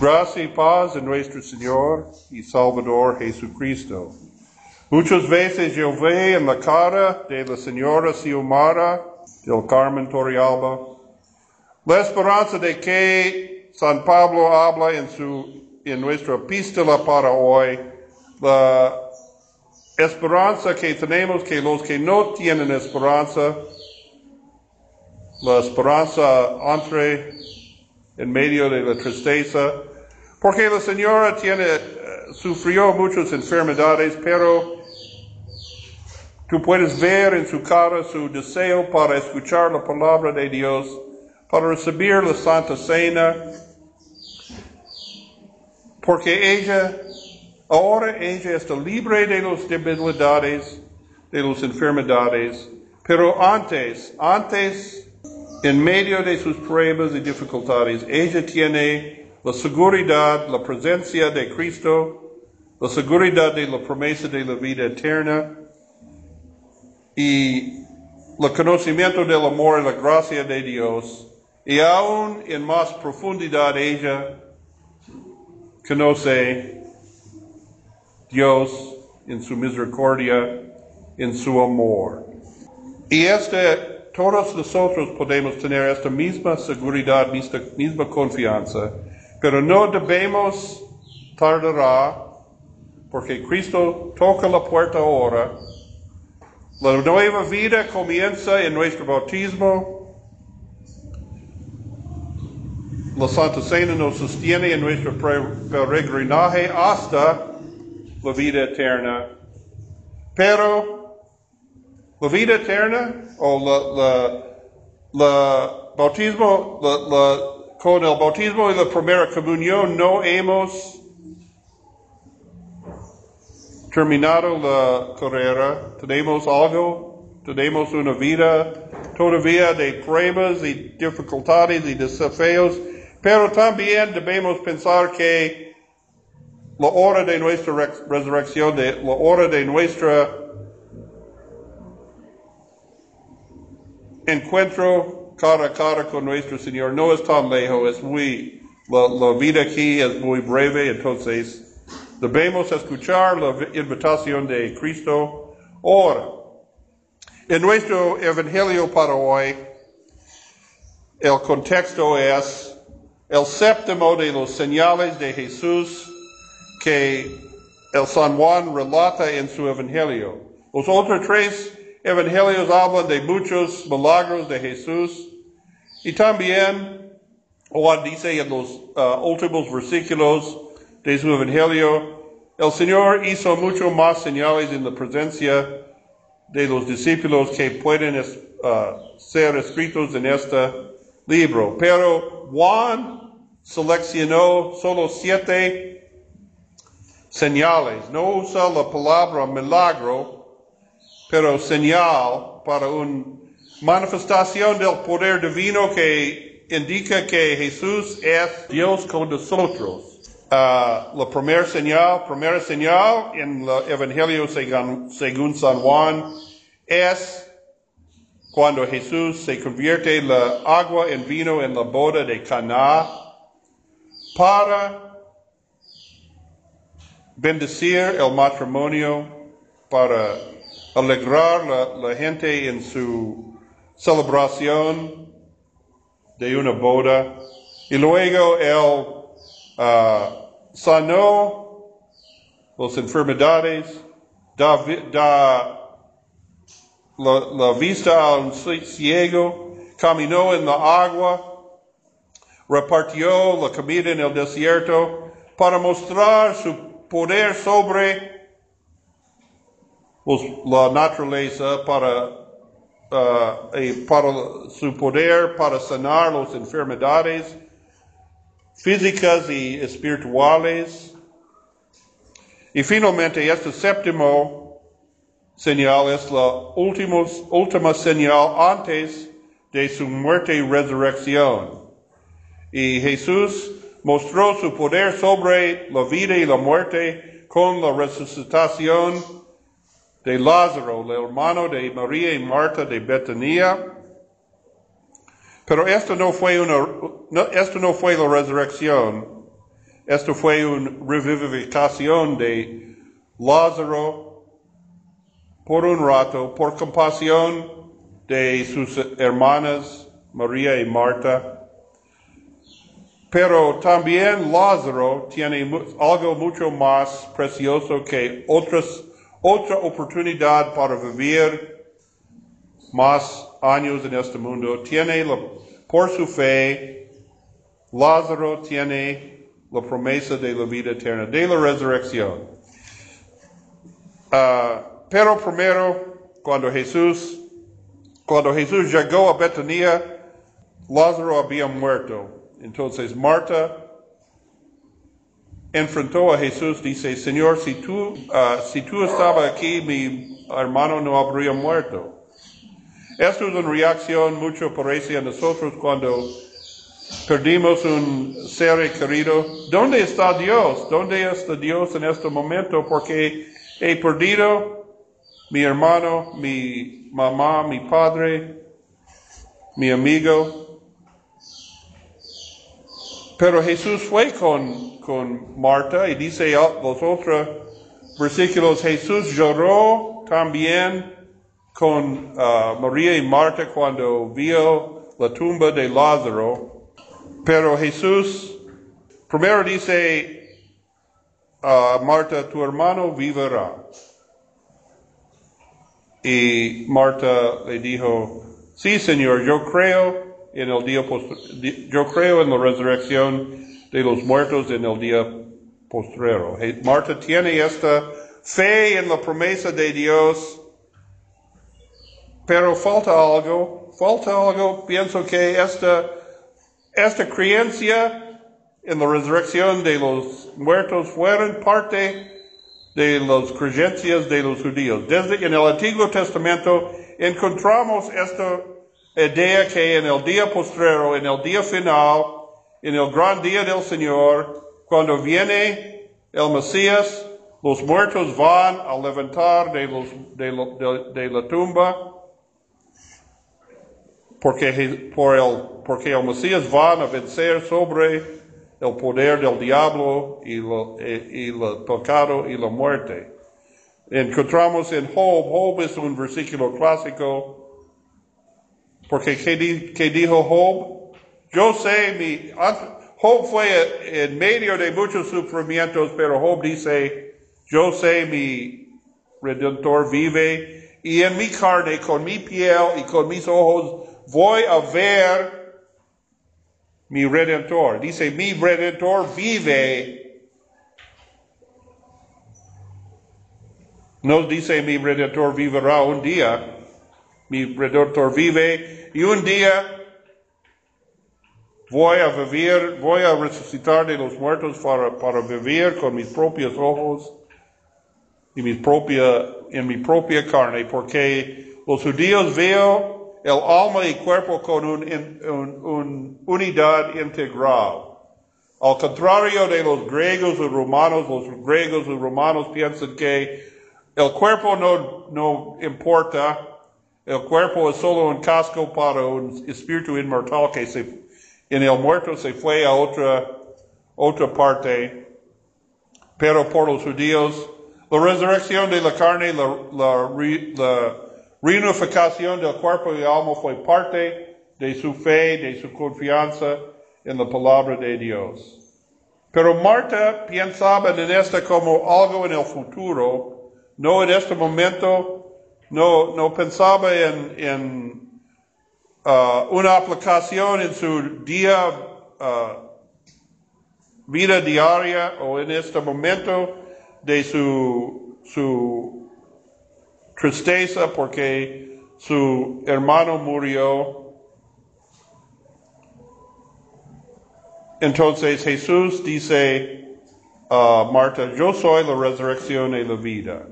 Gracia y paz de nuestro Señor y Salvador Jesucristo. Muchas veces yo veo en la cara de la señora Xiomara del Carmen Torrealba la esperanza de que San Pablo habla en, su, en nuestra epístola para hoy, la esperanza que tenemos que los que no tienen esperanza, la esperanza entre en medio de la tristeza, porque la señora tiene, eh, sufrió muchas enfermedades, pero tú puedes ver en su cara su deseo para escuchar la palabra de Dios, para recibir la Santa Cena, porque ella, ahora ella está libre de las debilidades, de las enfermedades, pero antes, antes, en medio de sus pruebas y dificultades, ella tiene la seguridad, la presencia de Cristo, la seguridad de la promesa de la vida eterna y el conocimiento del amor y la gracia de Dios. Y aún en más profundidad ella conoce Dios en su misericordia, en su amor. Y este, todos nosotros podemos tener esta misma seguridad, esta misma confianza, pero no debemos tardar, porque Cristo toca la puerta ahora. La nueva vida comienza en nuestro bautismo. La Santa Cena nos sostiene en nuestro peregrinaje hasta la vida eterna. Pero la vida eterna o la, la, la bautismo, la, con el bautismo y la primera comunión no hemos terminado la carrera. Tenemos algo, tenemos una vida todavía de pruebas y dificultades y desafíos, pero también debemos pensar que la hora de nuestra resurrección, de, la hora de nuestra encuentro cara a cara con nuestro Señor no es tan lejos, es muy, la, vida aquí es muy breve, entonces debemos escuchar la invitación de Cristo ahora. En nuestro evangelio para hoy, el contexto es el séptimo de los señales de Jesús que el San Juan relata en su evangelio. Los otros tres evangelios hablan de muchos milagros de Jesús y también Juan dice en los uh, últimos versículos de su evangelio, el Señor hizo mucho más señales en la presencia de los discípulos que pueden uh, ser escritos en este libro. Pero Juan seleccionó solo siete señales. No usa la palabra milagro, pero señal para una manifestación del poder divino que indica que Jesús es Dios con nosotros. Uh, la primera señal, primera señal en el Evangelio según, según San Juan es cuando Jesús se convierte la agua en vino en la boda de Caná para bendecir el matrimonio, para alegrar la, gente en su celebración de una boda. Y luego él uh, sanó las enfermedades, da, da la, la, vista a un ciego, caminó en la agua, repartió la comida en el desierto para mostrar su poder sobre la naturaleza, para, uh, para su poder para sanar las enfermedades físicas y espirituales. Y finalmente, este séptimo señal es la última, última señal antes de su muerte y resurrección. Y Jesús mostró su poder sobre la vida y la muerte con la resucitación de Lázaro, el hermano de María y Marta de Betania. Pero esto no fue una, esto no fue la resurrección. Esto fue una revivificación de Lázaro por un rato, por compasión de sus hermanas María y Marta. Pero también Lázaro tiene algo mucho más precioso que otras, otra oportunidad para vivir más años en este mundo. Tiene por su fe, Lázaro tiene la promesa de la vida eterna, de la resurrección. Ah, pero primero, cuando Jesús, cuando Jesús llegó a Betania, Lázaro había muerto. Entonces Marta enfrentó a Jesús, dice, Señor, si tú, uh, si tú estabas aquí, mi hermano no habría muerto. Esto es una reacción mucho parece a nosotros cuando perdimos un ser querido. ¿Dónde está Dios? ¿Dónde está Dios en este momento? Porque he perdido mi hermano, mi mamá, mi padre, mi amigo. Pero Jesús fue con, con Marta y dice los otros versículos, Jesús lloró también con uh, María y Marta cuando vio la tumba de Lázaro. Pero Jesús primero dice a Marta, tu hermano vivirá. Y Marta le dijo, sí, Señor, yo creo en el día yo creo en la resurrección de los muertos en el día postrero. Marta tiene esta fe en la promesa de Dios, pero falta algo, falta algo, pienso que esta, esta creencia en la resurrección de los muertos fueron parte de las creencias de los judíos. Desde en el Antiguo Testamento encontramos esto idea que en el día postrero, en el día final, en el gran día del Señor, cuando viene el Mesías, los muertos van a levantar de, la tumba, porque, por el, porque el Mesías va a vencer sobre el poder del diablo y, y el pecado y la muerte. Encontramos en Job, Job es un versículo clásico, porque ¿qué, dijo Job? Yo sé, mi, Job fue en medio de muchos sufrimientos, pero Job dice, yo sé mi redentor vive y en mi carne, con mi piel y con mis ojos voy a ver mi redentor. Dice, mi redentor vive. No dice mi redentor vivirá un día. Mi redentor vive y un día voy a vivir, voy a resucitar de los muertos para, para vivir con mis propios ojos y mi propia, en mi propia carne, porque los judíos veo el alma y cuerpo con una unidad integral. Al contrario de los griegos y romanos, los griegos y romanos piensan que el cuerpo no, no importa, el cuerpo es solo un casco para un espíritu inmortal que se, en el muerto se fue a otra, otra parte. Pero por los judíos, la resurrección de la carne, la, la, reunificación del cuerpo y alma fue parte de su fe, de su confianza en la palabra de Dios. Pero Marta pensaba en esto como algo en el futuro, no en este momento no, no pensaba en, en uh, una aplicación en su día, uh, vida diaria o en este momento de su, tristeza porque su hermano murió. Entonces Jesús dice a uh, Marta, yo soy la resurrección y la vida.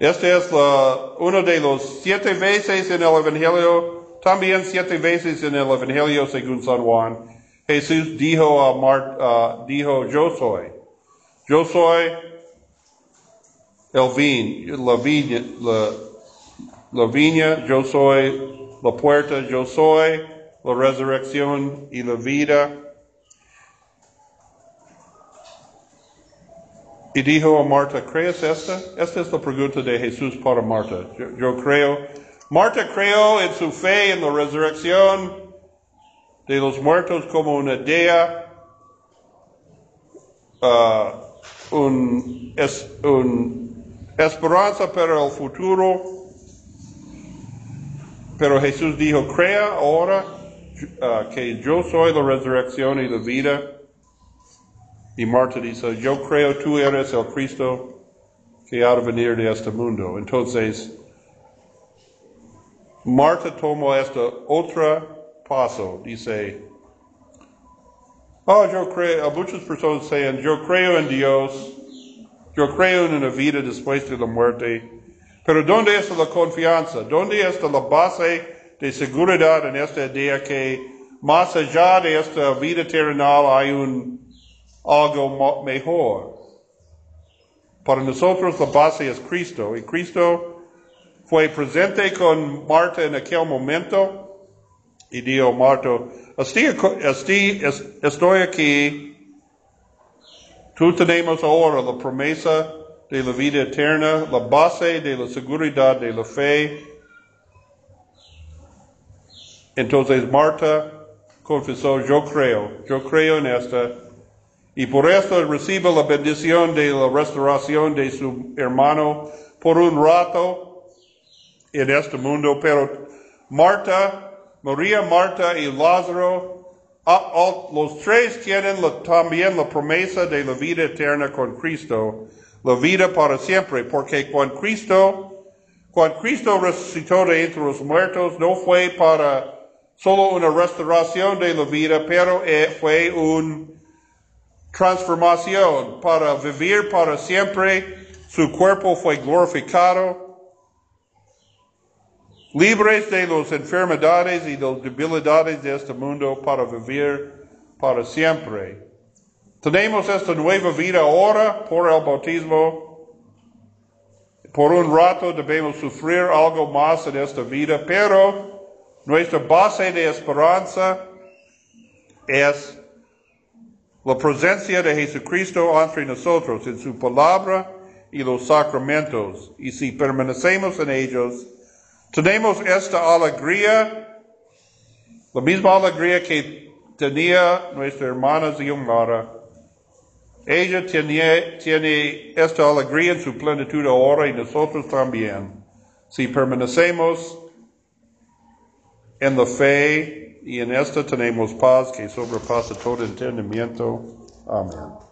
Este es uno de los siete veces en el Evangelio, también siete veces en el Evangelio según San Juan. Jesús dijo a Marta, dijo, yo soy. Yo soy el vin, la viña, la viña, yo soy la puerta, yo soy la resurrección y la vida. Y dijo a Marta, ¿crees esta? Esta es la pregunta de Jesús para Marta. Yo, creo. Marta creó en su fe en la resurrección de los muertos como una idea, uh, un, es, un esperanza para el futuro. Pero Jesús dijo, crea ahora uh, que yo soy la resurrección y la vida. Y Marta dice, yo creo tú eres el Cristo que ha de venir de este mundo. Entonces, Marta tomó este otro paso. Dice, oh, yo creo, muchas personas dicen, yo creo en Dios, yo creo en una vida después de la muerte. Pero ¿dónde está la confianza? ¿Dónde está la base de seguridad en esta idea que más allá de esta vida terrenal hay un algo mejor. Para nosotros la base es Cristo y Cristo fue presente con Marta en aquel momento y dijo Marta, estoy, estoy aquí, tú tenemos ahora la promesa de la vida eterna, la base de la seguridad de la fe. Entonces Marta confesó, yo creo, yo creo en esta y por esto recibe la bendición de la restauración de su hermano por un rato en este mundo. Pero Marta, María, Marta y Lázaro, los tres tienen también la promesa de la vida eterna con Cristo, la vida para siempre, porque cuando Cristo, cuando Cristo resucitó de entre los muertos, no fue para solo una restauración de la vida, pero eh, fue un transformación para vivir para siempre. Su cuerpo fue glorificado. Libres de las enfermedades y las debilidades de este mundo para vivir para siempre. Tenemos esta nueva vida ahora por el bautismo. Por un rato debemos sufrir algo más en esta vida, pero nuestra base de esperanza es la presencia de Jesucristo entre nosotros en su palabra y los sacramentos. Y si permanecemos en ellos, tenemos esta alegría, la misma alegría que tenía nuestra hermana Ziomara. Ella tiene, tiene esta alegría en su plenitud ahora y nosotros también. Si permanecemos en la fe y en esta tenemos paz que sobrepasa todo entendimiento. Amén.